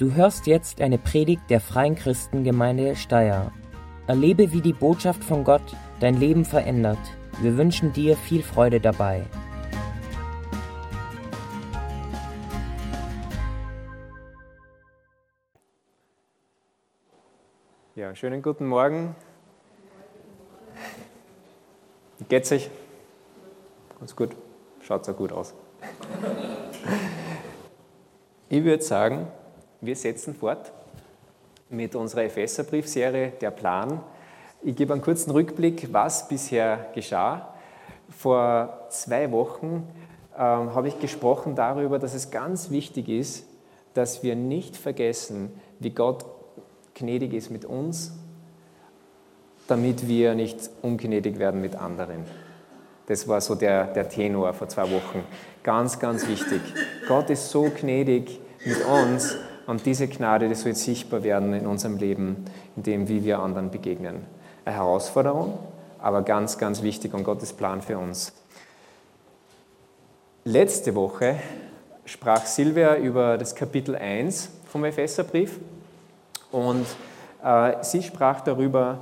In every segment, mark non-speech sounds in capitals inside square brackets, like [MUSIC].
Du hörst jetzt eine Predigt der Freien Christengemeinde Steyr. Erlebe, wie die Botschaft von Gott dein Leben verändert. Wir wünschen dir viel Freude dabei. Ja, schönen guten Morgen. Wie geht's euch? Ganz gut. Schaut so gut aus. Ich würde sagen, wir setzen fort mit unserer Epheserbriefserie Der Plan. Ich gebe einen kurzen Rückblick, was bisher geschah. Vor zwei Wochen ähm, habe ich gesprochen darüber, dass es ganz wichtig ist, dass wir nicht vergessen, wie Gott gnädig ist mit uns, damit wir nicht ungnädig werden mit anderen. Das war so der, der Tenor vor zwei Wochen. Ganz, ganz wichtig. Gott ist so gnädig mit uns und diese Gnade, die soll sichtbar werden in unserem Leben, in dem, wie wir anderen begegnen. Eine Herausforderung, aber ganz, ganz wichtig und Gottes Plan für uns. Letzte Woche sprach Silvia über das Kapitel 1 vom Epheserbrief und äh, sie sprach darüber,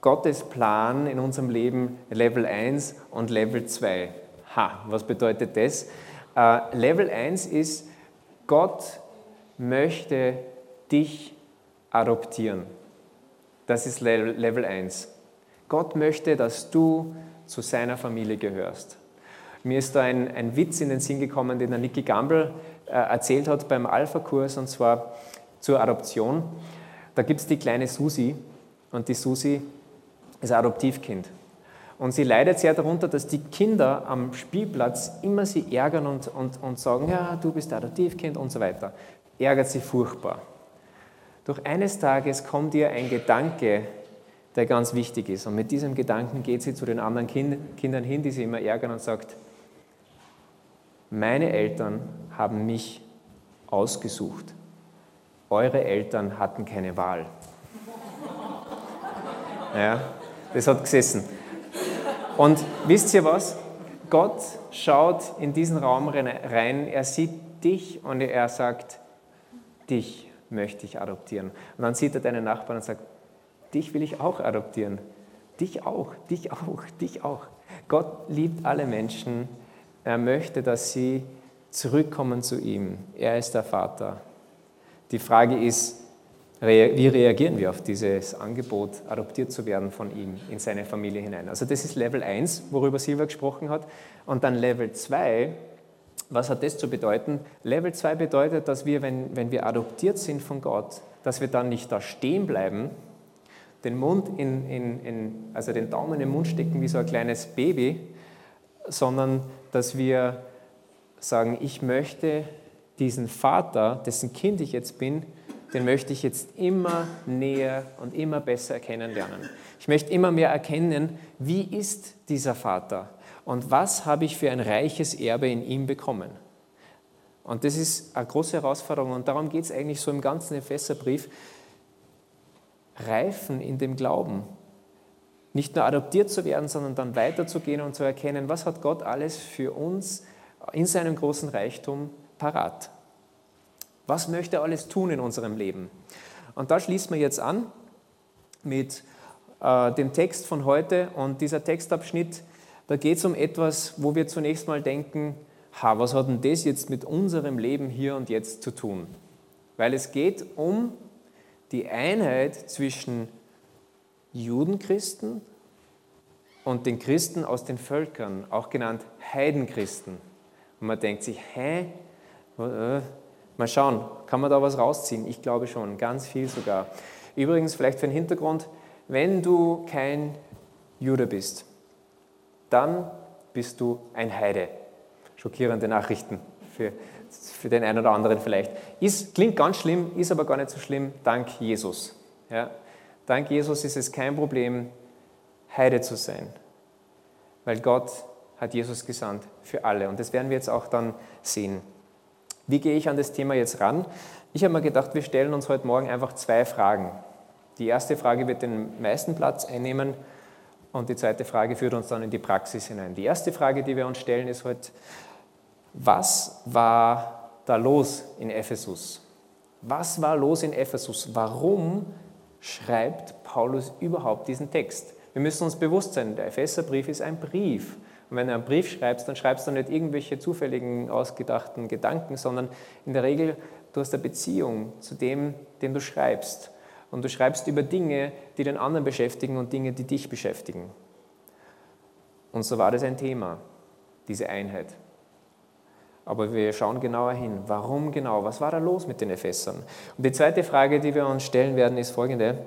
Gottes Plan in unserem Leben Level 1 und Level 2. Ha, was bedeutet das? Äh, Level 1 ist, Gott möchte dich adoptieren. Das ist Level 1. Gott möchte, dass du zu seiner Familie gehörst. Mir ist da ein, ein Witz in den Sinn gekommen, den der Nicky Gamble äh, erzählt hat beim Alpha-Kurs, und zwar zur Adoption. Da gibt es die kleine Susi, und die Susi ist ein Adoptivkind. Und sie leidet sehr darunter, dass die Kinder am Spielplatz immer sie ärgern und, und, und sagen, ja, du bist Adoptivkind und so weiter ärgert sie furchtbar. Doch eines Tages kommt ihr ein Gedanke, der ganz wichtig ist. Und mit diesem Gedanken geht sie zu den anderen kind, Kindern hin, die sie immer ärgern und sagt, meine Eltern haben mich ausgesucht. Eure Eltern hatten keine Wahl. [LAUGHS] Ja, das hat gesessen. Und wisst ihr was? Gott schaut in diesen Raum rein, er sieht dich und er sagt, dich möchte ich adoptieren. Und dann sieht er deinen Nachbarn und sagt, dich will ich auch adoptieren. Dich auch, dich auch, dich auch. Gott liebt alle Menschen. Er möchte, dass sie zurückkommen zu ihm. Er ist der Vater. Die Frage ist, wie reagieren wir auf dieses Angebot, adoptiert zu werden von ihm in seine Familie hinein? Also das ist Level 1, worüber Silva gesprochen hat. Und dann Level 2 was hat das zu bedeuten? Level 2 bedeutet, dass wir, wenn, wenn wir adoptiert sind von Gott, dass wir dann nicht da stehen bleiben, den Mund in, in, in, also den Daumen in den Mund stecken wie so ein kleines Baby, sondern dass wir sagen, ich möchte diesen Vater, dessen Kind ich jetzt bin, den möchte ich jetzt immer näher und immer besser kennenlernen. Ich möchte immer mehr erkennen, wie ist dieser Vater? Und was habe ich für ein reiches Erbe in ihm bekommen. Und das ist eine große Herausforderung und darum geht es eigentlich so im ganzen Epheserbrief. Reifen in dem Glauben. Nicht nur adoptiert zu werden, sondern dann weiterzugehen und zu erkennen, was hat Gott alles für uns in seinem großen Reichtum parat. Was möchte er alles tun in unserem Leben? Und da schließen wir jetzt an mit äh, dem Text von heute und dieser Textabschnitt da geht es um etwas, wo wir zunächst mal denken, ha, was hat denn das jetzt mit unserem Leben hier und jetzt zu tun? Weil es geht um die Einheit zwischen Judenchristen und den Christen aus den Völkern, auch genannt Heidenchristen. Und man denkt sich, hä? Äh, mal schauen, kann man da was rausziehen? Ich glaube schon, ganz viel sogar. Übrigens, vielleicht für den Hintergrund, wenn du kein Jude bist, dann bist du ein Heide. Schockierende Nachrichten für, für den einen oder anderen vielleicht. Ist, klingt ganz schlimm, ist aber gar nicht so schlimm, dank Jesus. Ja? Dank Jesus ist es kein Problem, Heide zu sein, weil Gott hat Jesus gesandt für alle. Und das werden wir jetzt auch dann sehen. Wie gehe ich an das Thema jetzt ran? Ich habe mir gedacht, wir stellen uns heute Morgen einfach zwei Fragen. Die erste Frage wird den meisten Platz einnehmen und die zweite Frage führt uns dann in die Praxis hinein. Die erste Frage, die wir uns stellen, ist heute, was war da los in Ephesus? Was war los in Ephesus? Warum schreibt Paulus überhaupt diesen Text? Wir müssen uns bewusst sein, der Epheserbrief ist ein Brief. Und wenn du einen Brief schreibst, dann schreibst du nicht irgendwelche zufälligen, ausgedachten Gedanken, sondern in der Regel, du hast eine Beziehung zu dem, den du schreibst. Und du schreibst über Dinge, die den anderen beschäftigen und Dinge, die dich beschäftigen. Und so war das ein Thema, diese Einheit. Aber wir schauen genauer hin. Warum genau? Was war da los mit den Ephesern? Und die zweite Frage, die wir uns stellen werden, ist folgende.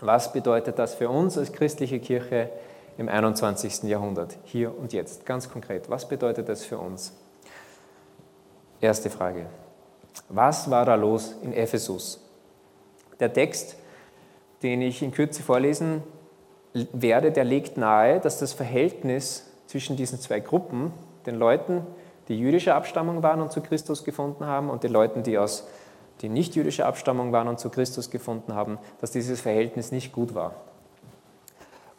Was bedeutet das für uns als christliche Kirche im 21. Jahrhundert, hier und jetzt? Ganz konkret, was bedeutet das für uns? Erste Frage. Was war da los in Ephesus? Der Text, den ich in Kürze vorlesen werde, der legt nahe, dass das Verhältnis zwischen diesen zwei Gruppen, den Leuten, die jüdischer Abstammung waren und zu Christus gefunden haben, und den Leuten, die aus die nicht jüdischer Abstammung waren und zu Christus gefunden haben, dass dieses Verhältnis nicht gut war.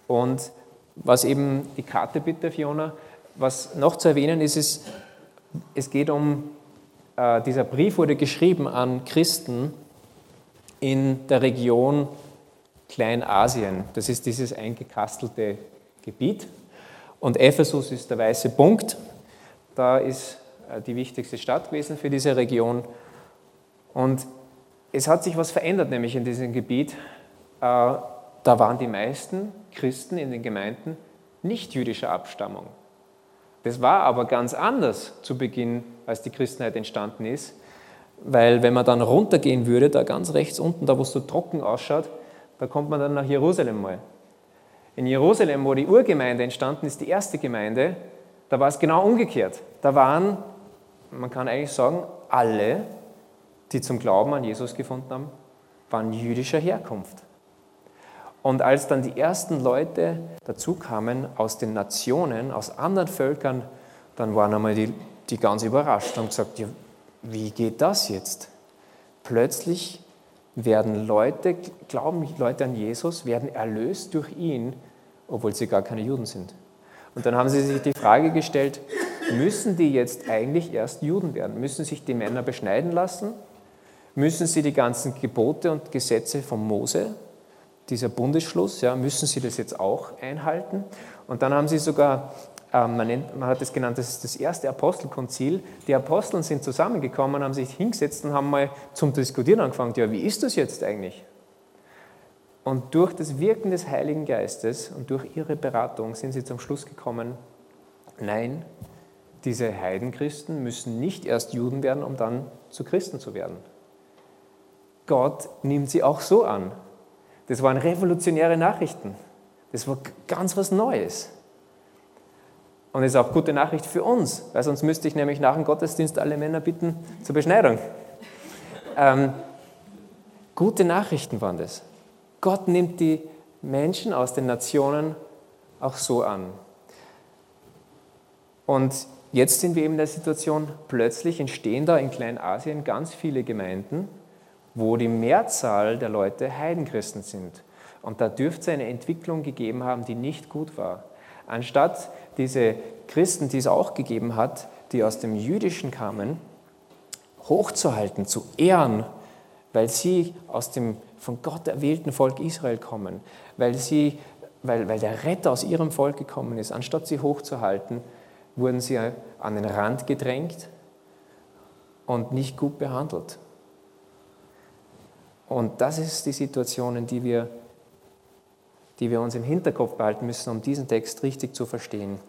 Und was eben die Karte bitte, Fiona, was noch zu erwähnen ist, ist, es geht um, äh, dieser Brief wurde geschrieben an Christen in der Region Kleinasien. Das ist dieses eingekastelte Gebiet. Und Ephesus ist der weiße Punkt. Da ist äh, die wichtigste Stadt gewesen für diese Region. Und es hat sich was verändert, nämlich in diesem Gebiet. Äh, da waren die meisten Christen in den Gemeinden nicht jüdischer Abstammung. Das war aber ganz anders zu Beginn, als die Christenheit entstanden ist, weil wenn man dann runtergehen würde, da ganz rechts unten, da wo es so trocken ausschaut, da kommt man dann nach Jerusalem mal. In Jerusalem, wo die Urgemeinde entstanden ist, die erste Gemeinde, da war es genau umgekehrt. Da waren, man kann eigentlich sagen, alle, die zum Glauben an Jesus gefunden haben, waren jüdischer Herkunft. Und als dann die ersten Leute dazu kamen aus den Nationen, aus anderen Völkern, dann waren einmal die, die ganz überrascht und gesagt, ja, wie geht das jetzt? Plötzlich werden Leute, glauben Leute an Jesus, werden erlöst durch ihn, obwohl sie gar keine Juden sind. Und dann haben sie sich die Frage gestellt, müssen die jetzt eigentlich erst Juden werden? Müssen sich die Männer beschneiden lassen? Müssen sie die ganzen Gebote und Gesetze von Mose, dieser Bundesschluss, ja, müssen sie das jetzt auch einhalten? Und dann haben sie sogar, man, nennt, man, hat es genannt, das ist das erste Apostelkonzil. Die Aposteln sind zusammengekommen, haben sich hingesetzt und haben mal zum Diskutieren angefangen. Ja, wie ist das jetzt eigentlich? Und durch das Wirken des Heiligen Geistes und durch ihre Beratung sind sie zum Schluss gekommen, nein, diese Heidenchristen müssen nicht erst Juden werden, um dann zu Christen zu werden. Gott nimmt sie auch so an. Das waren revolutionäre Nachrichten. Das war ganz was Neues. Und ist auch gute Nachricht für uns, weil sonst müsste ich nämlich nach dem Gottesdienst alle Männer bitten zur Beschneidung. Ähm, gute Nachrichten waren das. Gott nimmt die Menschen aus den Nationen auch so an. Und jetzt sind wir eben in der Situation, plötzlich entstehen da in Kleinasien ganz viele Gemeinden, wo die Mehrzahl der Leute Heidenchristen sind. Und da dürfte es eine Entwicklung gegeben haben, die nicht gut war. Anstatt diese Christen, die es auch gegeben hat, die aus dem Jüdischen kamen, hochzuhalten, zu ehren, weil sie aus dem von Gott erwählten Volk Israel kommen, weil, sie, weil, weil der Retter aus ihrem Volk gekommen ist. Anstatt sie hochzuhalten, wurden sie an den Rand gedrängt und nicht gut behandelt. Und das ist die Situation, in die wir, die wir uns im Hinterkopf behalten müssen, um diesen Text richtig zu verstehen.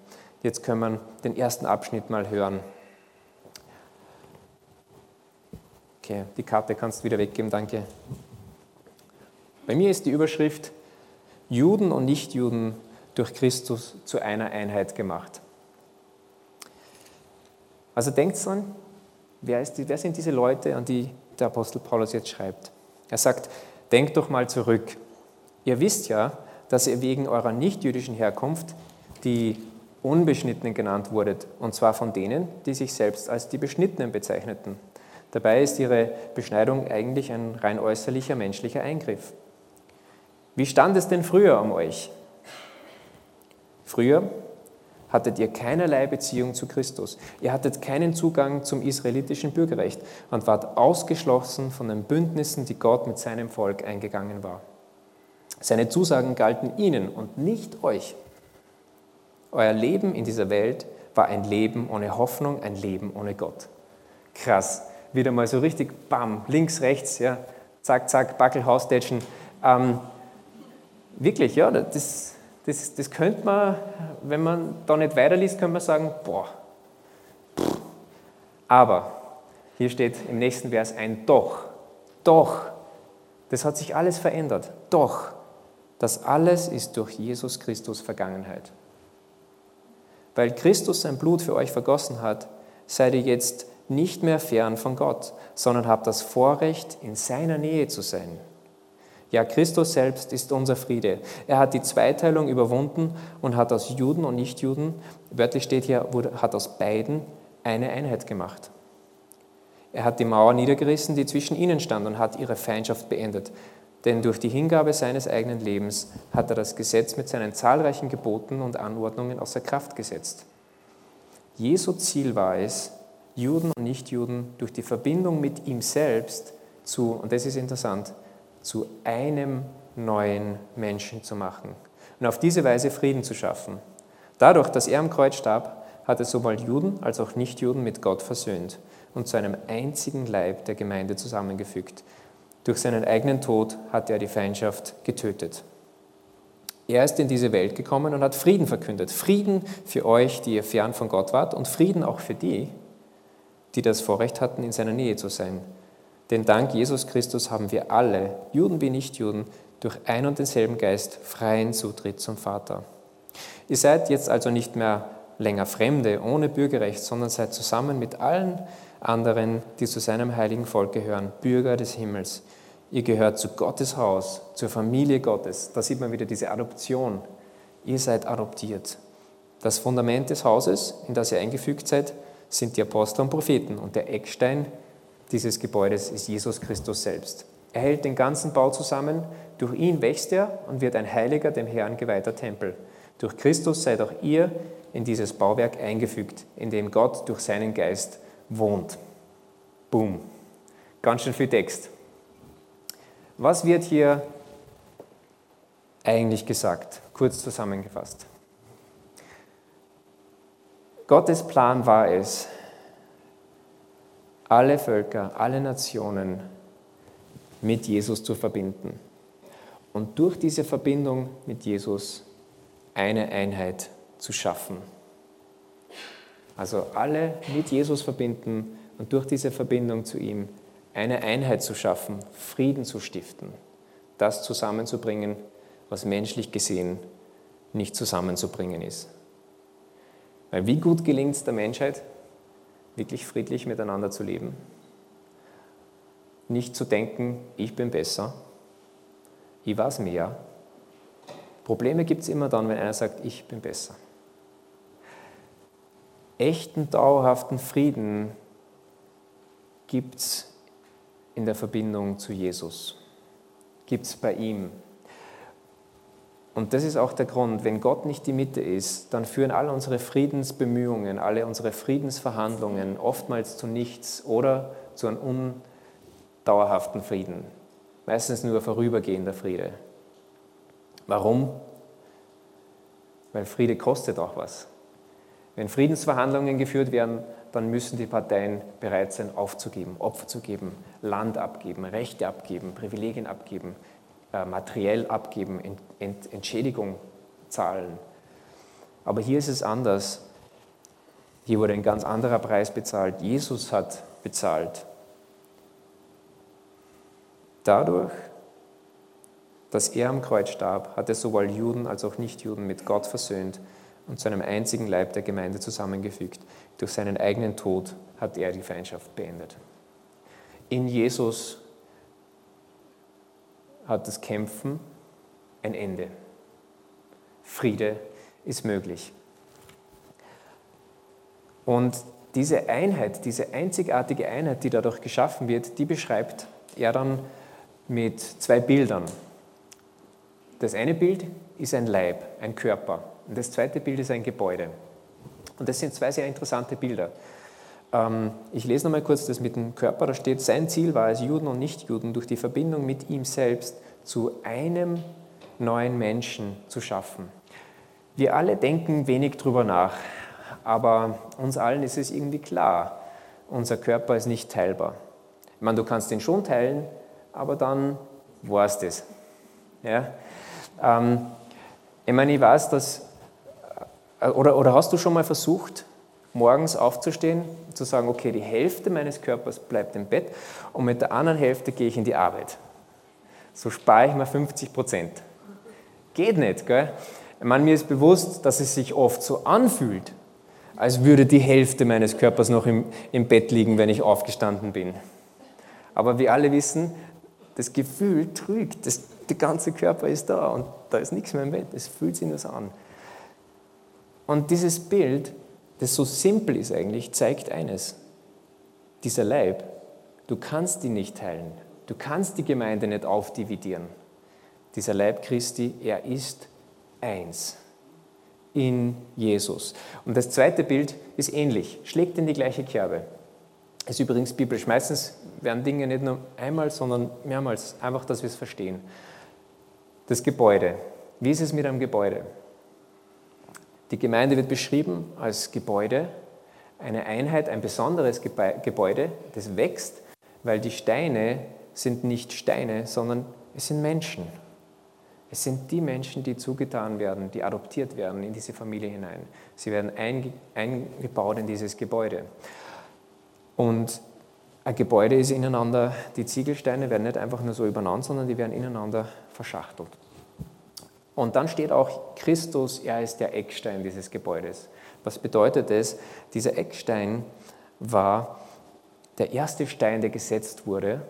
Jetzt können wir den ersten Abschnitt mal hören. Okay, die Karte kannst du wieder weggeben, danke. Bei mir ist die Überschrift Juden und Nichtjuden durch Christus zu einer Einheit gemacht. Also denkt dran, wer, die, wer sind diese Leute, an die der Apostel Paulus jetzt schreibt? Er sagt, denkt doch mal zurück. Ihr wisst ja, dass ihr wegen eurer nichtjüdischen Herkunft die Unbeschnittenen genannt wurdet, und zwar von denen, die sich selbst als die Beschnittenen bezeichneten. Dabei ist ihre Beschneidung eigentlich ein rein äußerlicher menschlicher Eingriff. Wie stand es denn früher um euch? Früher, hattet ihr keinerlei Beziehung zu Christus. Ihr hattet keinen Zugang zum israelitischen Bürgerrecht und wart ausgeschlossen von den Bündnissen, die Gott mit seinem Volk eingegangen war. Seine Zusagen galten ihnen und nicht euch. Euer Leben in dieser Welt war ein Leben ohne Hoffnung, ein Leben ohne Gott. Krass, wieder mal so richtig, bam, links, rechts, ja, zack, zack, Backel, Haustätschen. Ähm, wirklich, ja, das, das, das könnte man, wenn man da nicht weiterliest, könnte man sagen, boah. Aber hier steht im nächsten Vers ein Doch. Doch. Das hat sich alles verändert. Doch. Das alles ist durch Jesus Christus Vergangenheit. Weil Christus sein Blut für euch vergossen hat, seid ihr jetzt nicht mehr fern von Gott, sondern habt das Vorrecht, in seiner Nähe zu sein. Ja, Christus selbst ist unser Friede. Er hat die Zweiteilung überwunden und hat aus Juden und Nichtjuden, wörtlich steht hier, hat aus beiden eine Einheit gemacht. Er hat die Mauer niedergerissen, die zwischen ihnen stand, und hat ihre Feindschaft beendet. Denn durch die Hingabe seines eigenen Lebens hat er das Gesetz mit seinen zahlreichen Geboten und Anordnungen außer Kraft gesetzt. Jesu Ziel war es, Juden und Nichtjuden durch die Verbindung mit ihm selbst zu, und das ist interessant, zu einem neuen Menschen zu machen und auf diese Weise Frieden zu schaffen. Dadurch, dass er am Kreuz starb, hat er sowohl Juden als auch Nichtjuden mit Gott versöhnt und zu einem einzigen Leib der Gemeinde zusammengefügt. Durch seinen eigenen Tod hat er die Feindschaft getötet. Er ist in diese Welt gekommen und hat Frieden verkündet. Frieden für euch, die ihr fern von Gott wart, und Frieden auch für die, die das Vorrecht hatten, in seiner Nähe zu sein. Denn dank Jesus Christus haben wir alle, Juden wie Nichtjuden, durch ein und denselben Geist freien Zutritt zum Vater. Ihr seid jetzt also nicht mehr länger Fremde ohne Bürgerrecht, sondern seid zusammen mit allen anderen, die zu seinem heiligen Volk gehören, Bürger des Himmels. Ihr gehört zu Gottes Haus, zur Familie Gottes. Da sieht man wieder diese Adoption. Ihr seid adoptiert. Das Fundament des Hauses, in das ihr eingefügt seid, sind die Apostel und Propheten und der Eckstein dieses Gebäudes ist Jesus Christus selbst. Er hält den ganzen Bau zusammen, durch ihn wächst er und wird ein heiliger, dem Herrn geweihter Tempel. Durch Christus seid auch ihr in dieses Bauwerk eingefügt, in dem Gott durch seinen Geist wohnt. Boom. Ganz schön viel Text. Was wird hier eigentlich gesagt? Kurz zusammengefasst. Gottes Plan war es, alle Völker, alle Nationen mit Jesus zu verbinden. Und durch diese Verbindung mit Jesus eine Einheit zu schaffen. Also alle mit Jesus verbinden und durch diese Verbindung zu ihm eine Einheit zu schaffen, Frieden zu stiften, das zusammenzubringen, was menschlich gesehen nicht zusammenzubringen ist. Weil wie gut gelingt es der Menschheit, wirklich friedlich miteinander zu leben. Nicht zu denken, ich bin besser, ich weiß mehr. Probleme gibt es immer dann, wenn einer sagt, ich bin besser. Echten, dauerhaften Frieden gibt es in der Verbindung zu Jesus, gibt es bei ihm, und das ist auch der Grund, wenn Gott nicht die Mitte ist, dann führen all unsere Friedensbemühungen, alle unsere Friedensverhandlungen oftmals zu nichts oder zu einem undauerhaften Frieden. Meistens nur vorübergehender Friede. Warum? Weil Friede kostet auch was. Wenn Friedensverhandlungen geführt werden, dann müssen die Parteien bereit sein, aufzugeben, Opfer zu geben, Land abgeben, Rechte abgeben, Privilegien abgeben, äh, materiell abgeben, Ent Entschädigung zahlen. Aber hier ist es anders. Hier wurde ein ganz anderer Preis bezahlt. Jesus hat bezahlt. Dadurch, dass er am Kreuz starb, hat er sowohl Juden als auch Nichtjuden mit Gott versöhnt und zu einem einzigen Leib der Gemeinde zusammengefügt. Durch seinen eigenen Tod hat er die Feindschaft beendet. In Jesus hat das Kämpfen ein Ende. Friede ist möglich. Und diese Einheit, diese einzigartige Einheit, die dadurch geschaffen wird, die beschreibt er dann mit zwei Bildern. Das eine Bild ist ein Leib, ein Körper. Und das zweite Bild ist ein Gebäude. Und das sind zwei sehr interessante Bilder. Ähm, ich lese nochmal kurz das mit dem Körper. Da steht, sein Ziel war es, Juden und Nichtjuden durch die Verbindung mit ihm selbst zu einem neuen Menschen zu schaffen. Wir alle denken wenig drüber nach, aber uns allen ist es irgendwie klar, unser Körper ist nicht teilbar. Ich meine, du kannst den schon teilen, aber dann war es das. Ja? Ähm, ich meine, ich weiß, dass, oder, oder hast du schon mal versucht, morgens aufzustehen, zu sagen, okay, die Hälfte meines Körpers bleibt im Bett und mit der anderen Hälfte gehe ich in die Arbeit. So spare ich mir 50 Prozent. Geht nicht, gell? Ich meine, mir ist bewusst, dass es sich oft so anfühlt, als würde die Hälfte meines Körpers noch im, im Bett liegen, wenn ich aufgestanden bin. Aber wir alle wissen, das Gefühl trügt, das, der ganze Körper ist da und da ist nichts mehr im Bett. Es fühlt sich nur so an. Und dieses Bild das so simpel ist eigentlich, zeigt eines. Dieser Leib, du kannst ihn nicht teilen. Du kannst die Gemeinde nicht aufdividieren. Dieser Leib Christi, er ist eins in Jesus. Und das zweite Bild ist ähnlich, schlägt in die gleiche Kerbe. Das ist übrigens biblisch. Meistens werden Dinge nicht nur einmal, sondern mehrmals, einfach, dass wir es verstehen. Das Gebäude. Wie ist es mit einem Gebäude? Die Gemeinde wird beschrieben als Gebäude, eine Einheit, ein besonderes Gebäude, das wächst, weil die Steine sind nicht Steine, sondern es sind Menschen. Es sind die Menschen, die zugetan werden, die adoptiert werden in diese Familie hinein. Sie werden eingebaut in dieses Gebäude. Und ein Gebäude ist ineinander, die Ziegelsteine werden nicht einfach nur so übereinander, sondern die werden ineinander verschachtelt. Und dann steht auch Christus, er ist der Eckstein dieses Gebäudes. Was bedeutet es? Dieser Eckstein war der erste Stein, der gesetzt wurde,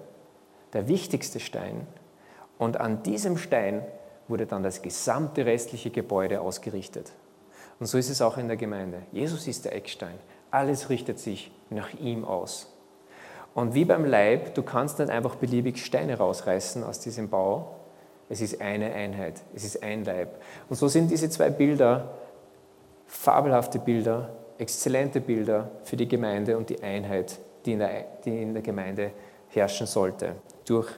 der wichtigste Stein. Und an diesem Stein wurde dann das gesamte restliche Gebäude ausgerichtet. Und so ist es auch in der Gemeinde. Jesus ist der Eckstein. Alles richtet sich nach ihm aus. Und wie beim Leib, du kannst nicht einfach beliebig Steine rausreißen aus diesem Bau, es ist eine Einheit, es ist ein Leib. Und so sind diese zwei Bilder fabelhafte Bilder, exzellente Bilder für die Gemeinde und die Einheit, die in der, die in der Gemeinde herrschen sollte, durch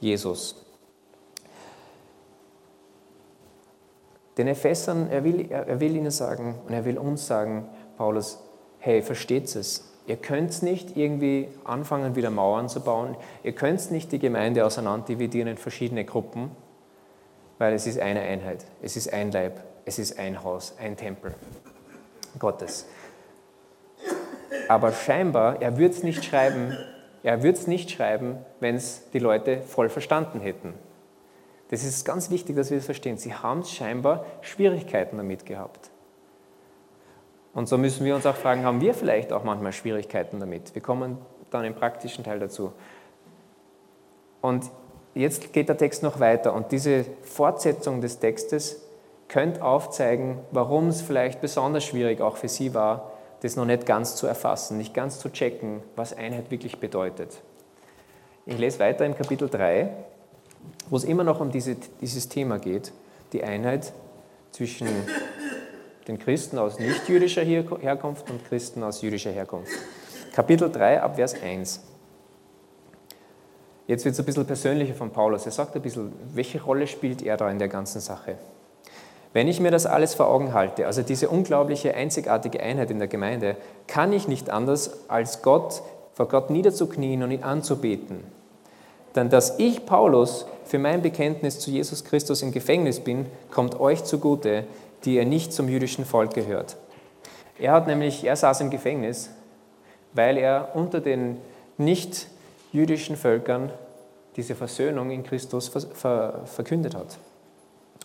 Jesus. Den Ephesern, er will, er will ihnen sagen und er will uns sagen, Paulus, hey, versteht es? Ihr könnt nicht irgendwie anfangen, wieder Mauern zu bauen. Ihr könnt nicht die Gemeinde auseinanderdividieren in verschiedene Gruppen weil es ist eine Einheit, es ist ein Leib, es ist ein Haus, ein Tempel Gottes. Aber scheinbar, er würde es nicht schreiben, er würde es nicht schreiben, wenn es die Leute voll verstanden hätten. Das ist ganz wichtig, dass wir das verstehen. Sie haben scheinbar Schwierigkeiten damit gehabt. Und so müssen wir uns auch fragen, haben wir vielleicht auch manchmal Schwierigkeiten damit? Wir kommen dann im praktischen Teil dazu. Und jetzt geht der Text noch weiter und diese Fortsetzung des Textes könnte aufzeigen, warum es vielleicht besonders schwierig auch für sie war, das noch nicht ganz zu erfassen, nicht ganz zu checken, was Einheit wirklich bedeutet. Ich lese weiter im Kapitel 3, wo es immer noch um diese, dieses Thema geht, die Einheit zwischen den Christen aus nicht-jüdischer Herkunft und Christen aus jüdischer Herkunft. Kapitel 3 ab Vers 1. Jetzt wird es ein bisschen persönlicher von Paulus. Er sagt ein bisschen, welche Rolle spielt er da in der ganzen Sache? Wenn ich mir das alles vor Augen halte, also diese unglaubliche, einzigartige Einheit in der Gemeinde, kann ich nicht anders, als Gott, vor Gott niederzuknien und ihn anzubeten. Denn dass ich, Paulus, für mein Bekenntnis zu Jesus Christus im Gefängnis bin, kommt euch zugute, die ihr nicht zum jüdischen Volk gehört. Er hat nämlich, er saß im Gefängnis, weil er unter den nicht jüdischen Völkern diese Versöhnung in Christus verkündet hat?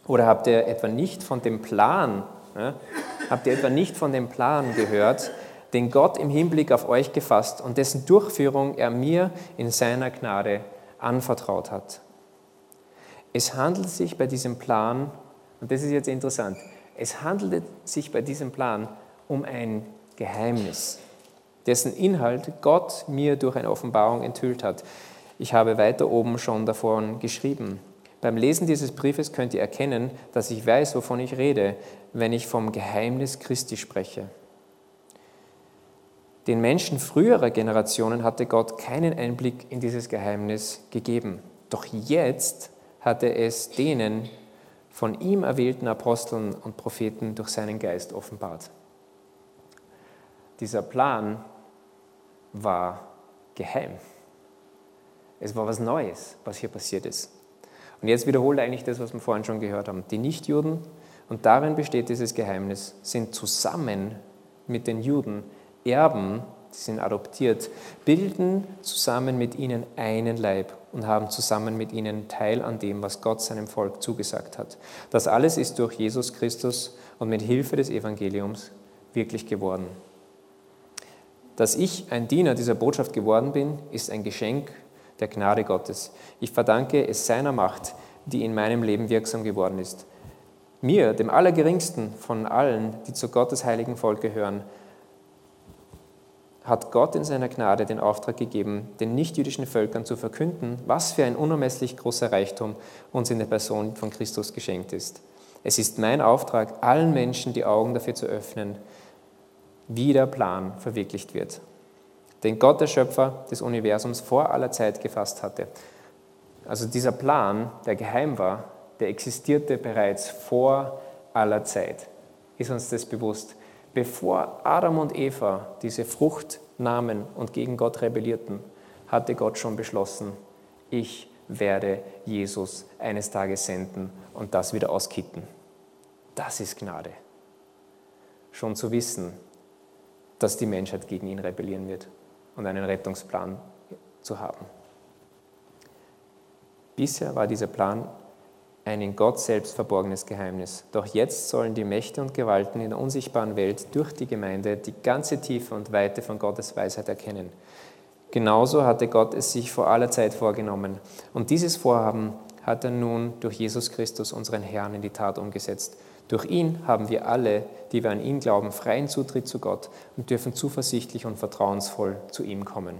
Oder habt ihr etwa nicht von dem Plan, ja, habt ihr etwa nicht von dem Plan gehört, den Gott im Hinblick auf euch gefasst und dessen Durchführung er mir in seiner Gnade anvertraut hat? Es handelt sich bei diesem Plan, und das ist jetzt interessant, es handelt sich bei diesem Plan um ein Geheimnis dessen Inhalt Gott mir durch eine Offenbarung enthüllt hat. Ich habe weiter oben schon davon geschrieben. Beim Lesen dieses Briefes könnt ihr erkennen, dass ich weiß, wovon ich rede, wenn ich vom Geheimnis Christi spreche. Den Menschen früherer Generationen hatte Gott keinen Einblick in dieses Geheimnis gegeben. Doch jetzt hat er es denen von ihm erwählten Aposteln und Propheten durch seinen Geist offenbart. Dieser Plan war geheim. Es war was Neues, was hier passiert ist. Und jetzt wiederholt eigentlich das, was wir vorhin schon gehört haben. Die Nichtjuden, und darin besteht dieses Geheimnis, sind zusammen mit den Juden Erben, sie sind adoptiert, bilden zusammen mit ihnen einen Leib und haben zusammen mit ihnen Teil an dem, was Gott seinem Volk zugesagt hat. Das alles ist durch Jesus Christus und mit Hilfe des Evangeliums wirklich geworden. Dass ich ein Diener dieser Botschaft geworden bin, ist ein Geschenk der Gnade Gottes. Ich verdanke es seiner Macht, die in meinem Leben wirksam geworden ist. Mir, dem Allergeringsten von allen, die zu Gottes heiligen Volk gehören, hat Gott in seiner Gnade den Auftrag gegeben, den nichtjüdischen Völkern zu verkünden, was für ein unermesslich großer Reichtum uns in der Person von Christus geschenkt ist. Es ist mein Auftrag, allen Menschen die Augen dafür zu öffnen, wie der Plan verwirklicht wird den Gott, der Schöpfer des Universums, vor aller Zeit gefasst hatte. Also dieser Plan, der geheim war, der existierte bereits vor aller Zeit. Ist uns das bewusst? Bevor Adam und Eva diese Frucht nahmen und gegen Gott rebellierten, hatte Gott schon beschlossen, ich werde Jesus eines Tages senden und das wieder auskitten. Das ist Gnade. Schon zu wissen, dass die Menschheit gegen ihn rebellieren wird und einen Rettungsplan zu haben. Bisher war dieser Plan ein in Gott selbst verborgenes Geheimnis. Doch jetzt sollen die Mächte und Gewalten in der unsichtbaren Welt durch die Gemeinde die ganze Tiefe und Weite von Gottes Weisheit erkennen. Genauso hatte Gott es sich vor aller Zeit vorgenommen. Und dieses Vorhaben hat er nun durch Jesus Christus, unseren Herrn, in die Tat umgesetzt. Durch ihn haben wir alle, die wir an ihn glauben, freien Zutritt zu Gott und dürfen zuversichtlich und vertrauensvoll zu ihm kommen.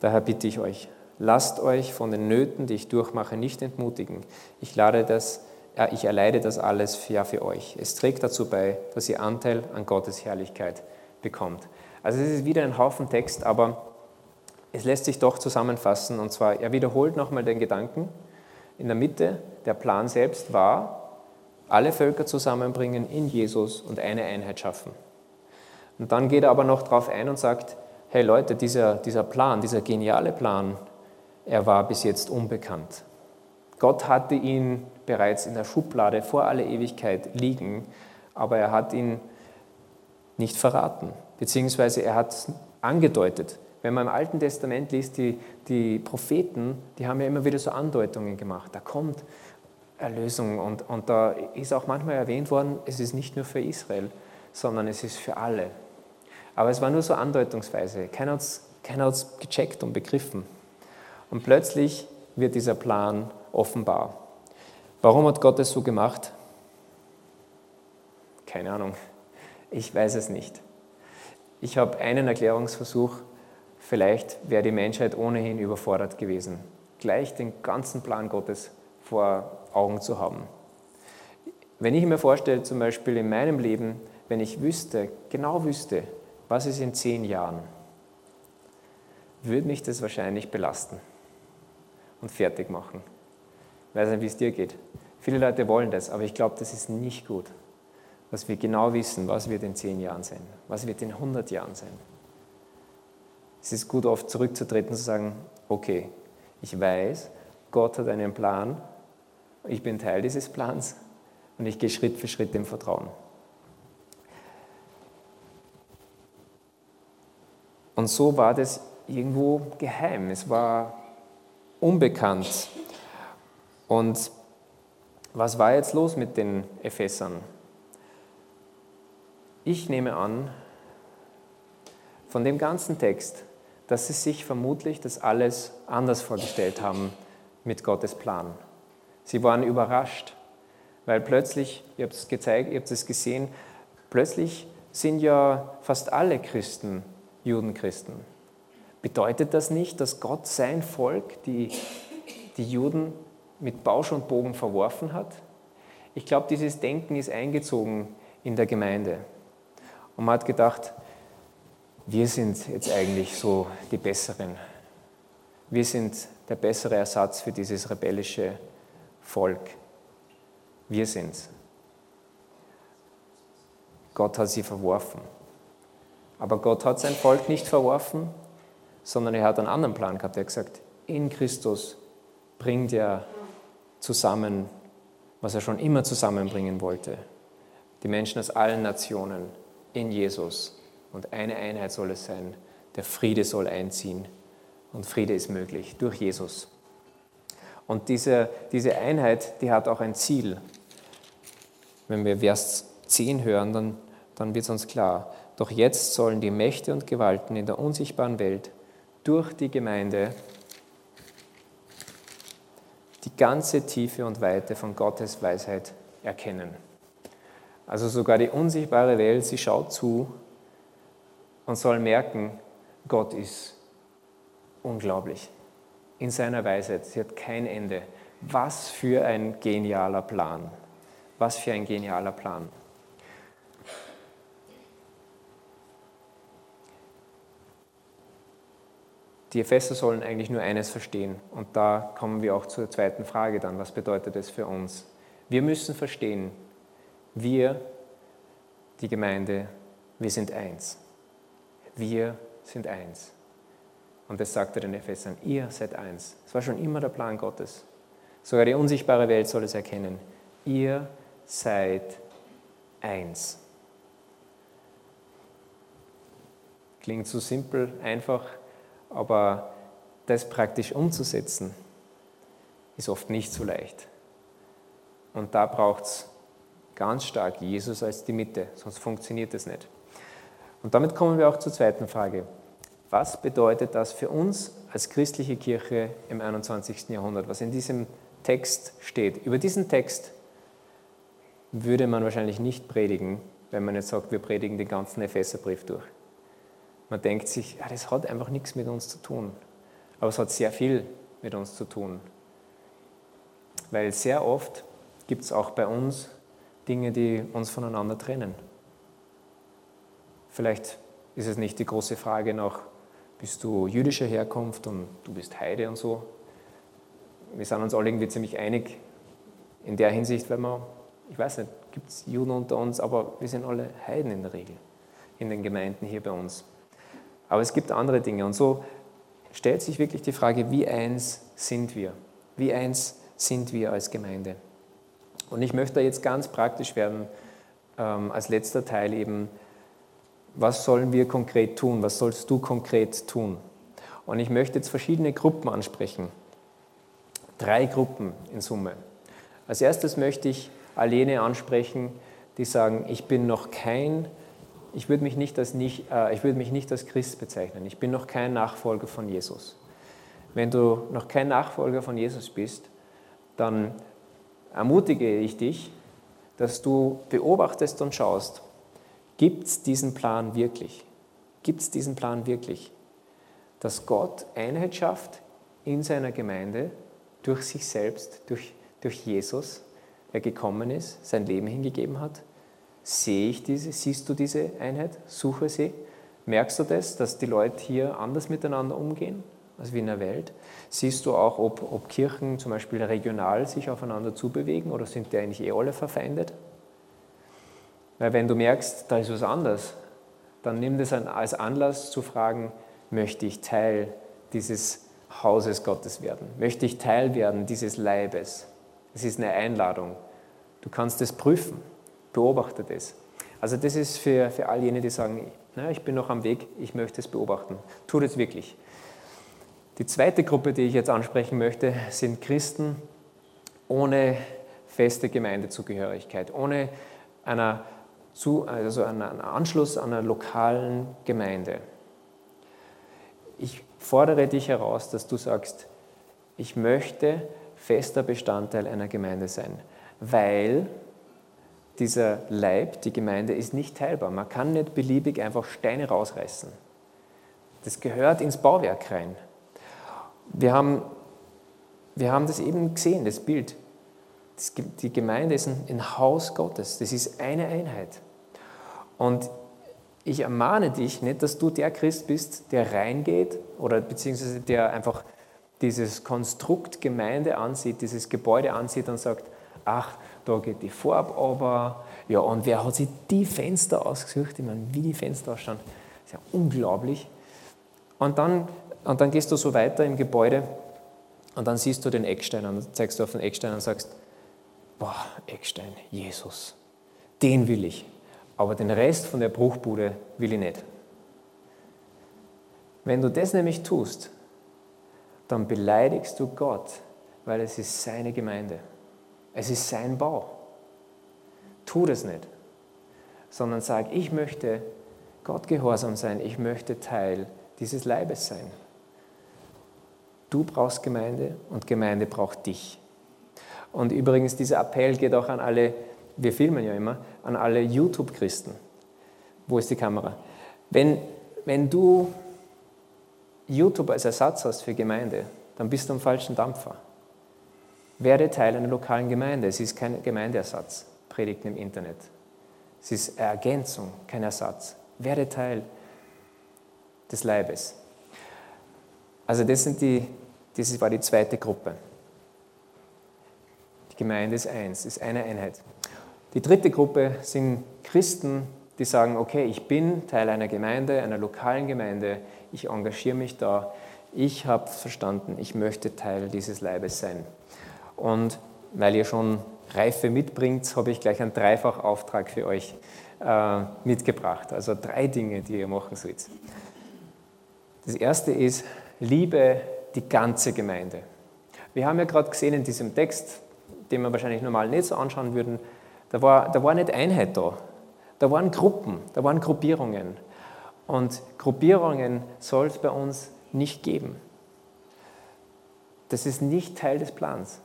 Daher bitte ich euch, lasst euch von den Nöten, die ich durchmache, nicht entmutigen. Ich, lade das, äh, ich erleide das alles ja für euch. Es trägt dazu bei, dass ihr Anteil an Gottes Herrlichkeit bekommt. Also es ist wieder ein Haufen Text, aber es lässt sich doch zusammenfassen. Und zwar, er wiederholt nochmal den Gedanken. In der Mitte, der Plan selbst war, alle Völker zusammenbringen in Jesus und eine Einheit schaffen. Und dann geht er aber noch darauf ein und sagt, hey Leute, dieser, dieser Plan, dieser geniale Plan, er war bis jetzt unbekannt. Gott hatte ihn bereits in der Schublade vor aller Ewigkeit liegen, aber er hat ihn nicht verraten, beziehungsweise er hat angedeutet. Wenn man im Alten Testament liest, die, die Propheten, die haben ja immer wieder so Andeutungen gemacht. Da kommt Erlösung. Und, und da ist auch manchmal erwähnt worden, es ist nicht nur für Israel, sondern es ist für alle. Aber es war nur so andeutungsweise. Keiner hat es keiner gecheckt und begriffen. Und plötzlich wird dieser Plan offenbar. Warum hat Gott es so gemacht? Keine Ahnung. Ich weiß es nicht. Ich habe einen Erklärungsversuch. Vielleicht wäre die Menschheit ohnehin überfordert gewesen, gleich den ganzen Plan Gottes vor Augen zu haben. Wenn ich mir vorstelle, zum Beispiel in meinem Leben, wenn ich wüsste, genau wüsste, was ist in zehn Jahren, würde mich das wahrscheinlich belasten und fertig machen. Ich weiß nicht, wie es dir geht. Viele Leute wollen das, aber ich glaube, das ist nicht gut, dass wir genau wissen, was wird in zehn Jahren sein, was wird in 100 Jahren sein. Es ist gut, oft zurückzutreten und zu sagen, okay, ich weiß, Gott hat einen Plan ich bin Teil dieses Plans und ich gehe Schritt für Schritt im Vertrauen. Und so war das irgendwo geheim, es war unbekannt. Und was war jetzt los mit den Ephesern? Ich nehme an, von dem ganzen Text, dass sie sich vermutlich das alles anders vorgestellt haben mit Gottes Plan. Sie waren überrascht, weil plötzlich, ihr habt es gezeigt, ihr habt es gesehen, plötzlich sind ja fast alle Christen Judenchristen. Bedeutet das nicht, dass Gott sein Volk, die, die Juden, mit Bausch und Bogen verworfen hat? Ich glaube, dieses Denken ist eingezogen in der Gemeinde. Und man hat gedacht, wir sind jetzt eigentlich so die Besseren. Wir sind der bessere Ersatz für dieses rebellische Volk. Wir sind's. Gott hat sie verworfen. Aber Gott hat sein Volk nicht verworfen, sondern er hat einen anderen Plan gehabt. Er hat gesagt, in Christus bringt er zusammen, was er schon immer zusammenbringen wollte. Die Menschen aus allen Nationen in Jesus. Und eine Einheit soll es sein. Der Friede soll einziehen. Und Friede ist möglich durch Jesus. Und diese, diese Einheit, die hat auch ein Ziel. Wenn wir Vers 10 hören, dann, dann wird es uns klar. Doch jetzt sollen die Mächte und Gewalten in der unsichtbaren Welt durch die Gemeinde die ganze Tiefe und Weite von Gottes Weisheit erkennen. Also sogar die unsichtbare Welt, sie schaut zu und soll merken, Gott ist unglaublich in seiner Weisheit. Sie hat kein Ende. Was für ein genialer Plan. Was für ein genialer Plan. Die Epheser sollen eigentlich nur eines verstehen. Und da kommen wir auch zur zweiten Frage dann. Was bedeutet das für uns? Wir müssen verstehen, wir, die Gemeinde, wir sind eins. Wir sind eins. Und das sagt er den Ephesern, ihr seid eins. Das war schon immer der Plan Gottes. Sogar die unsichtbare Welt soll es erkennen. Ihr seid eins. Klingt so simpel, einfach, aber das praktisch umzusetzen, ist oft nicht so leicht. Und da braucht es ganz stark Jesus als die Mitte, sonst funktioniert es nicht. Und damit kommen wir auch zur zweiten Frage. Was bedeutet das für uns als christliche Kirche im 21. Jahrhundert, was in diesem Text steht? Über diesen Text würde man wahrscheinlich nicht predigen, wenn man jetzt sagt, wir predigen den ganzen Epheserbrief durch. Man denkt sich, ja, das hat einfach nichts mit uns zu tun. Aber es hat sehr viel mit uns zu tun. Weil sehr oft gibt es auch bei uns Dinge, die uns voneinander trennen. Vielleicht ist es nicht die große Frage nach, bist du jüdischer Herkunft und du bist Heide und so. Wir sind uns alle irgendwie ziemlich einig in der Hinsicht, weil man, ich weiß nicht, gibt es Juden unter uns, aber wir sind alle Heiden in der Regel in den Gemeinden hier bei uns. Aber es gibt andere Dinge. Und so stellt sich wirklich die Frage, wie eins sind wir? Wie eins sind wir als Gemeinde? Und ich möchte jetzt ganz praktisch werden, ähm, als letzter Teil eben, was sollen wir konkret tun? Was sollst du konkret tun? Und ich möchte jetzt verschiedene Gruppen ansprechen. Drei Gruppen in Summe. Als erstes möchte ich all jene ansprechen, die sagen, ich bin noch kein ich würde mich, nicht als nicht, äh, ich würde mich nicht als Christ bezeichnen. Ich bin noch kein Nachfolger von Jesus. Wenn du noch kein Nachfolger von Jesus bist, dann ermutige ich dich, dass du beobachtest und schaust, gibt es diesen Plan wirklich? Gibt es diesen Plan wirklich? Dass Gott Einheit schafft in seiner Gemeinde durch sich selbst, durch, durch Jesus, der gekommen ist, sein Leben hingegeben hat, Sehe ich diese, siehst du diese Einheit? Suche sie. Merkst du das, dass die Leute hier anders miteinander umgehen als wie in der Welt? Siehst du auch, ob, ob Kirchen zum Beispiel regional sich aufeinander zubewegen oder sind die eigentlich eh alle verfeindet? Weil wenn du merkst, da ist was anders, dann nimm das als Anlass zu fragen, möchte ich Teil dieses Hauses Gottes werden? Möchte ich Teil werden dieses Leibes? Es ist eine Einladung. Du kannst es prüfen beobachte das. Also das ist für, für all jene, die sagen, na, ich bin noch am Weg, ich möchte es beobachten. Tu das wirklich. Die zweite Gruppe, die ich jetzt ansprechen möchte, sind Christen ohne feste Gemeindezugehörigkeit, ohne einer, also einen Anschluss an einer lokalen Gemeinde. Ich fordere dich heraus, dass du sagst, ich möchte fester Bestandteil einer Gemeinde sein, weil dieser Leib, die Gemeinde, ist nicht teilbar. Man kann nicht beliebig einfach Steine rausreißen. Das gehört ins Bauwerk rein. Wir haben, wir haben das eben gesehen, das Bild. Die Gemeinde ist ein Haus Gottes. Das ist eine Einheit. Und ich ermahne dich nicht, dass du der Christ bist, der reingeht oder beziehungsweise der einfach dieses Konstrukt Gemeinde ansieht, dieses Gebäude ansieht und sagt, ach, da geht die Farbe aber, ja, und wer hat sich die Fenster ausgesucht? Ich meine, wie die Fenster ausschauen, ist ja unglaublich. Und dann, und dann gehst du so weiter im Gebäude und dann siehst du den Eckstein und zeigst du auf den Eckstein und sagst, boah, Eckstein, Jesus, den will ich. Aber den Rest von der Bruchbude will ich nicht. Wenn du das nämlich tust, dann beleidigst du Gott, weil es ist seine Gemeinde. Es ist sein Bau. Tu das nicht, sondern sag, ich möchte Gott gehorsam sein, ich möchte Teil dieses Leibes sein. Du brauchst Gemeinde und Gemeinde braucht dich. Und übrigens, dieser Appell geht auch an alle, wir filmen ja immer, an alle YouTube-Christen. Wo ist die Kamera? Wenn, wenn du YouTube als Ersatz hast für Gemeinde, dann bist du am falschen Dampfer. Werde Teil einer lokalen Gemeinde. Es ist kein Gemeindeersatz, Predigten im Internet. Es ist Ergänzung, kein Ersatz. Werde Teil des Leibes. Also das, sind die, das war die zweite Gruppe. Die Gemeinde ist eins, ist eine Einheit. Die dritte Gruppe sind Christen, die sagen, okay, ich bin Teil einer Gemeinde, einer lokalen Gemeinde, ich engagiere mich da, ich habe verstanden, ich möchte Teil dieses Leibes sein. Und weil ihr schon Reife mitbringt, habe ich gleich einen Dreifachauftrag für euch äh, mitgebracht. Also drei Dinge, die ihr machen sollt. Das erste ist, liebe die ganze Gemeinde. Wir haben ja gerade gesehen in diesem Text, den wir wahrscheinlich normal nicht so anschauen würden, da war, da war nicht Einheit da. Da waren Gruppen, da waren Gruppierungen. Und Gruppierungen soll es bei uns nicht geben. Das ist nicht Teil des Plans.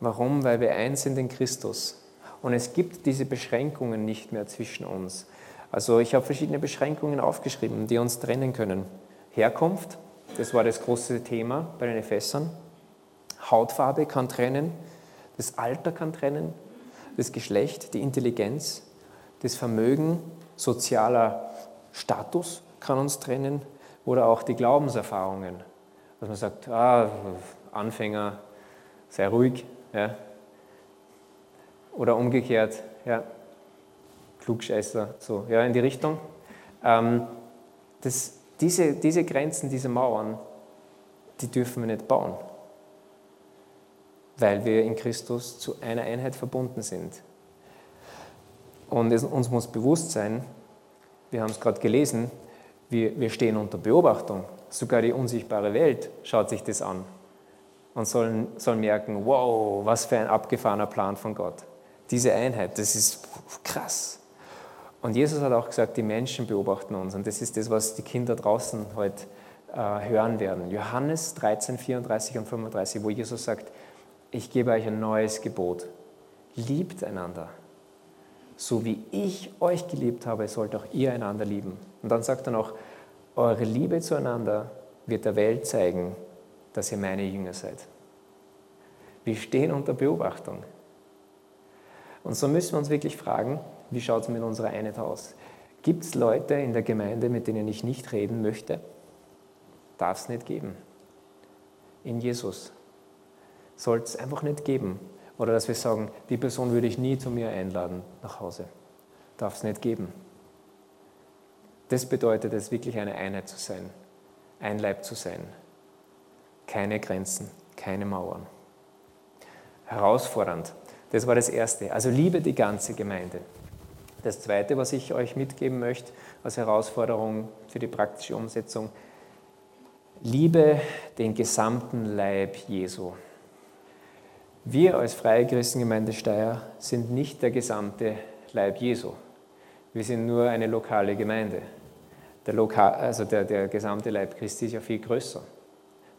Warum? Weil wir eins sind in Christus. Und es gibt diese Beschränkungen nicht mehr zwischen uns. Also ich habe verschiedene Beschränkungen aufgeschrieben, die uns trennen können. Herkunft, das war das große Thema bei den Ephesern. Hautfarbe kann trennen, das Alter kann trennen, das Geschlecht, die Intelligenz, das Vermögen, sozialer Status kann uns trennen oder auch die Glaubenserfahrungen. Dass man sagt, ah, Anfänger, sei ruhig. Ja. Oder umgekehrt, ja, Klugscheißer, so, ja, in die Richtung. Ähm, das, diese, diese Grenzen, diese Mauern, die dürfen wir nicht bauen weil wir in Christus zu einer Einheit verbunden sind. Und es, uns muss bewusst sein, wir haben es gerade gelesen, wir, wir stehen unter Beobachtung. Sogar die unsichtbare Welt schaut sich das an und soll, soll merken, wow, was für ein abgefahrener Plan von Gott. Diese Einheit, das ist krass. Und Jesus hat auch gesagt, die Menschen beobachten uns. Und das ist das, was die Kinder draußen heute äh, hören werden. Johannes 13, 34 und 35, wo Jesus sagt, ich gebe euch ein neues Gebot. Liebt einander. So wie ich euch geliebt habe, sollt auch ihr einander lieben. Und dann sagt er noch, eure Liebe zueinander wird der Welt zeigen, dass ihr meine Jünger seid. Wir stehen unter Beobachtung. Und so müssen wir uns wirklich fragen, wie schaut es mit unserer Einheit aus? Gibt es Leute in der Gemeinde, mit denen ich nicht reden möchte? Darf es nicht geben. In Jesus soll es einfach nicht geben. Oder dass wir sagen, die Person würde ich nie zu mir einladen nach Hause. Darf es nicht geben. Das bedeutet es, wirklich eine Einheit zu sein, ein Leib zu sein. Keine Grenzen, keine Mauern. Herausfordernd. Das war das Erste. Also liebe die ganze Gemeinde. Das Zweite, was ich euch mitgeben möchte als Herausforderung für die praktische Umsetzung, liebe den gesamten Leib Jesu. Wir als Freie Christengemeinde Steyr sind nicht der gesamte Leib Jesu. Wir sind nur eine lokale Gemeinde. Der, Lokal, also der, der gesamte Leib Christi ist ja viel größer.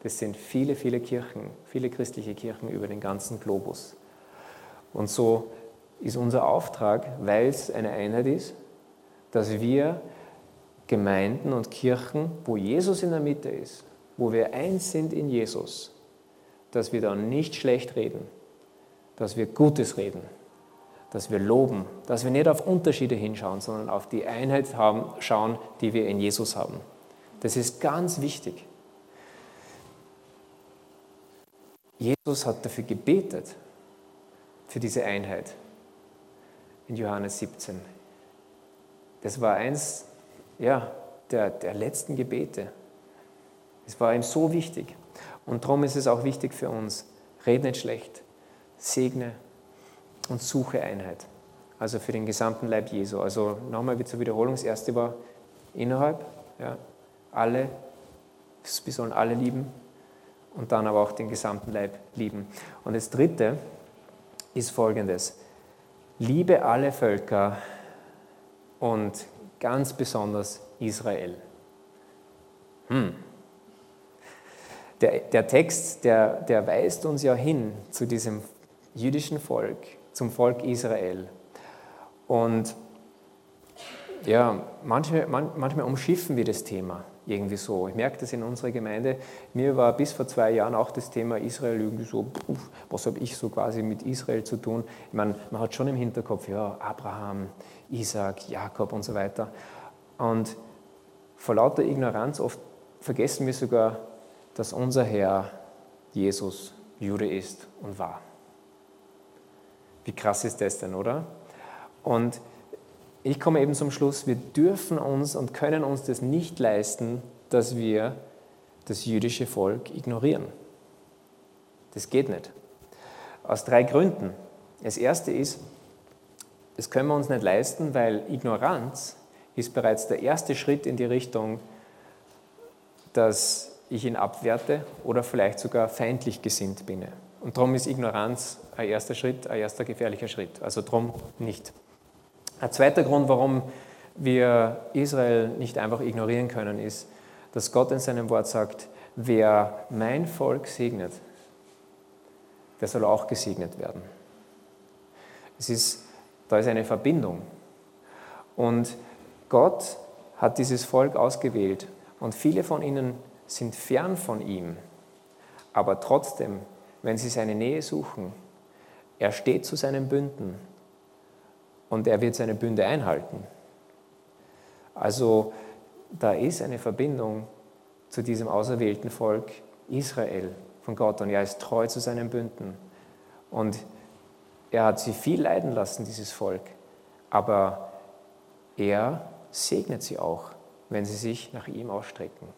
Das sind viele, viele Kirchen, viele christliche Kirchen über den ganzen Globus. Und so ist unser Auftrag, weil es eine Einheit ist, dass wir Gemeinden und Kirchen, wo Jesus in der Mitte ist, wo wir eins sind in Jesus, dass wir dann nicht schlecht reden, dass wir Gutes reden, dass wir loben, dass wir nicht auf Unterschiede hinschauen, sondern auf die Einheit haben, schauen, die wir in Jesus haben. Das ist ganz wichtig. Jesus hat dafür gebetet, für diese Einheit in Johannes 17. Das war eins ja, der, der letzten Gebete. Es war ihm so wichtig. Und darum ist es auch wichtig für uns. Red nicht schlecht, segne und suche Einheit. Also für den gesamten Leib Jesu. Also nochmal zur Wiederholung. Das erste war innerhalb, ja, alle, wir sollen alle lieben und dann aber auch den gesamten Leib lieben. Und das dritte ist folgendes. Liebe alle Völker und ganz besonders Israel. Hm. Der, der Text, der, der weist uns ja hin zu diesem jüdischen Volk, zum Volk Israel. Und ja, manchmal, manchmal umschiffen wir das Thema irgendwie so. Ich merke das in unserer Gemeinde. Mir war bis vor zwei Jahren auch das Thema Israel irgendwie so, was habe ich so quasi mit Israel zu tun? Ich meine, man hat schon im Hinterkopf, ja, Abraham, Isaac, Jakob und so weiter. Und vor lauter Ignoranz oft vergessen wir sogar, dass unser Herr Jesus Jude ist und war. Wie krass ist das denn, oder? Und ich komme eben zum Schluss, wir dürfen uns und können uns das nicht leisten, dass wir das jüdische Volk ignorieren. Das geht nicht. Aus drei Gründen. Das erste ist, das können wir uns nicht leisten, weil Ignoranz ist bereits der erste Schritt in die Richtung, dass ich ihn abwerte oder vielleicht sogar feindlich gesinnt bin. Und darum ist Ignoranz ein erster Schritt, ein erster gefährlicher Schritt. Also darum nicht. Ein zweiter Grund, warum wir Israel nicht einfach ignorieren können, ist, dass Gott in seinem Wort sagt, wer mein Volk segnet, der soll auch gesegnet werden. Es ist, da ist eine Verbindung. Und Gott hat dieses Volk ausgewählt und viele von ihnen sind fern von ihm. Aber trotzdem, wenn sie seine Nähe suchen, er steht zu seinen Bünden und er wird seine Bünde einhalten. Also da ist eine Verbindung zu diesem auserwählten Volk Israel von Gott und er ist treu zu seinen Bünden. Und er hat sie viel leiden lassen, dieses Volk, aber er segnet sie auch, wenn sie sich nach ihm ausstrecken.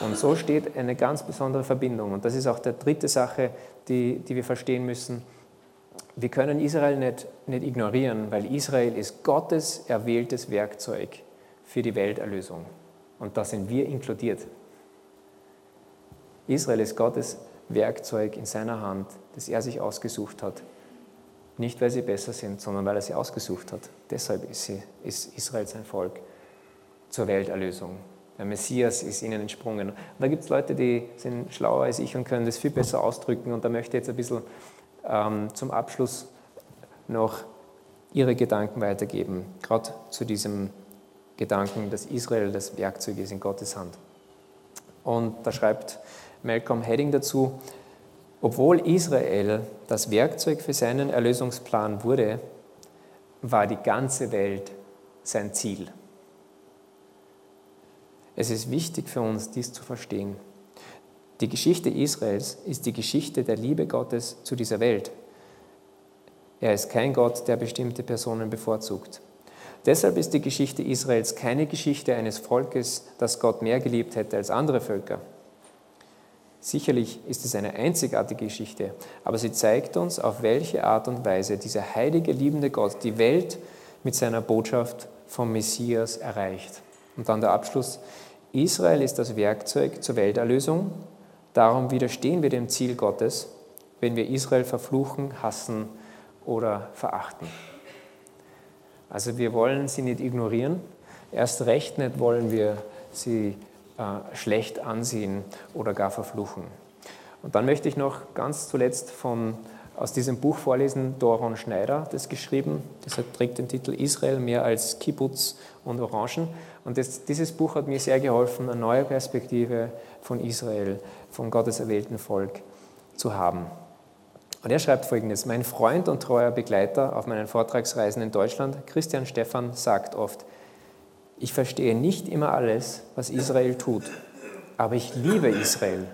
Und so steht eine ganz besondere Verbindung. Und das ist auch die dritte Sache, die, die wir verstehen müssen wir können Israel nicht, nicht ignorieren, weil Israel ist Gottes erwähltes Werkzeug für die Welterlösung. Und da sind wir inkludiert. Israel ist Gottes Werkzeug in seiner Hand, das er sich ausgesucht hat. Nicht, weil sie besser sind, sondern weil er sie ausgesucht hat. Deshalb ist, sie, ist Israel sein Volk zur Welterlösung. Der Messias ist ihnen entsprungen. Und da gibt es Leute, die sind schlauer als ich und können das viel besser ausdrücken. Und da möchte ich jetzt ein bisschen ähm, zum Abschluss noch Ihre Gedanken weitergeben, gerade zu diesem Gedanken, dass Israel das Werkzeug ist in Gottes Hand. Und da schreibt Malcolm Hedding dazu, obwohl Israel das Werkzeug für seinen Erlösungsplan wurde, war die ganze Welt sein Ziel. Es ist wichtig für uns, dies zu verstehen. Die Geschichte Israels ist die Geschichte der Liebe Gottes zu dieser Welt. Er ist kein Gott, der bestimmte Personen bevorzugt. Deshalb ist die Geschichte Israels keine Geschichte eines Volkes, das Gott mehr geliebt hätte als andere Völker. Sicherlich ist es eine einzigartige Geschichte, aber sie zeigt uns, auf welche Art und Weise dieser heilige, liebende Gott die Welt mit seiner Botschaft vom Messias erreicht. Und dann der Abschluss. Israel ist das Werkzeug zur Welterlösung Darum widerstehen wir dem Ziel Gottes, wenn wir Israel verfluchen, hassen oder verachten. Also wir wollen sie nicht ignorieren, erst recht nicht wollen wir sie äh, schlecht ansehen oder gar verfluchen. Und dann möchte ich noch ganz zuletzt von, aus diesem Buch vorlesen, Doron Schneider, das geschrieben, das trägt den Titel Israel mehr als Kibbutz und Orangen. Und das, dieses Buch hat mir sehr geholfen, eine neue Perspektive von Israel, von Gottes erwählten Volk zu haben. Und er schreibt folgendes: Mein Freund und treuer Begleiter auf meinen Vortragsreisen in Deutschland, Christian Stephan, sagt oft: Ich verstehe nicht immer alles, was Israel tut, aber ich liebe Israel,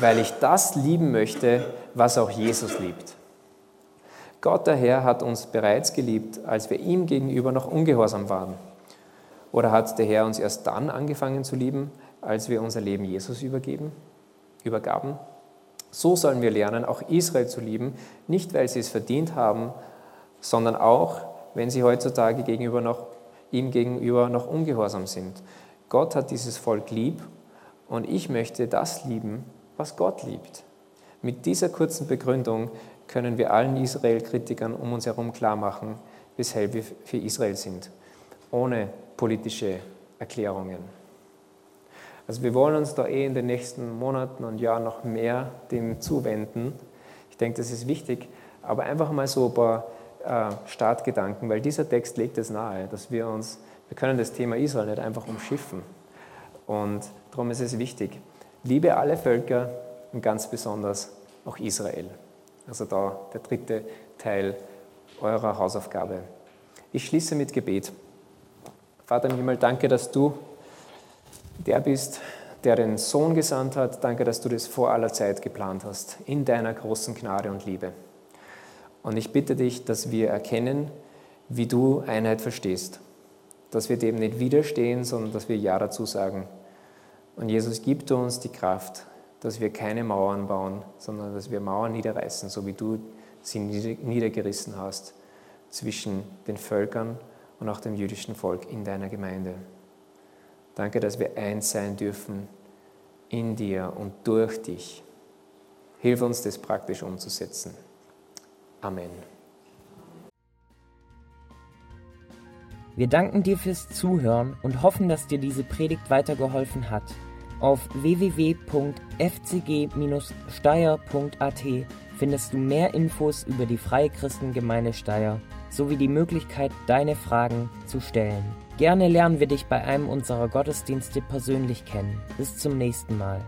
weil ich das lieben möchte, was auch Jesus liebt. Gott der Herr hat uns bereits geliebt, als wir ihm gegenüber noch ungehorsam waren. Oder hat der Herr uns erst dann angefangen zu lieben, als wir unser Leben Jesus übergeben, übergaben? So sollen wir lernen, auch Israel zu lieben, nicht weil sie es verdient haben, sondern auch, wenn sie heutzutage gegenüber noch, ihm gegenüber noch ungehorsam sind. Gott hat dieses Volk lieb und ich möchte das lieben, was Gott liebt. Mit dieser kurzen Begründung können wir allen Israel-Kritikern um uns herum klarmachen, weshalb wir für Israel sind, ohne politische Erklärungen. Also wir wollen uns da eh in den nächsten Monaten und Jahren noch mehr dem zuwenden. Ich denke, das ist wichtig, aber einfach mal so ein paar äh, Startgedanken, weil dieser Text legt es nahe, dass wir uns, wir können das Thema Israel nicht einfach umschiffen. Und darum ist es wichtig, liebe alle Völker und ganz besonders auch Israel. Also da der dritte Teil eurer Hausaufgabe. Ich schließe mit Gebet. Vater im Himmel, danke, dass du der bist, der den Sohn gesandt hat. Danke, dass du das vor aller Zeit geplant hast, in deiner großen Gnade und Liebe. Und ich bitte dich, dass wir erkennen, wie du Einheit verstehst. Dass wir dem nicht widerstehen, sondern dass wir Ja dazu sagen. Und Jesus, gibt uns die Kraft, dass wir keine Mauern bauen, sondern dass wir Mauern niederreißen, so wie du sie niedergerissen hast zwischen den Völkern und auch dem jüdischen Volk in deiner Gemeinde. Danke, dass wir eins sein dürfen in dir und durch dich. Hilf uns, das praktisch umzusetzen. Amen. Wir danken dir fürs Zuhören und hoffen, dass dir diese Predigt weitergeholfen hat. Auf www.fcg-steyr.at findest du mehr Infos über die Freie Christengemeinde Steyr sowie die Möglichkeit, deine Fragen zu stellen. Gerne lernen wir dich bei einem unserer Gottesdienste persönlich kennen. Bis zum nächsten Mal.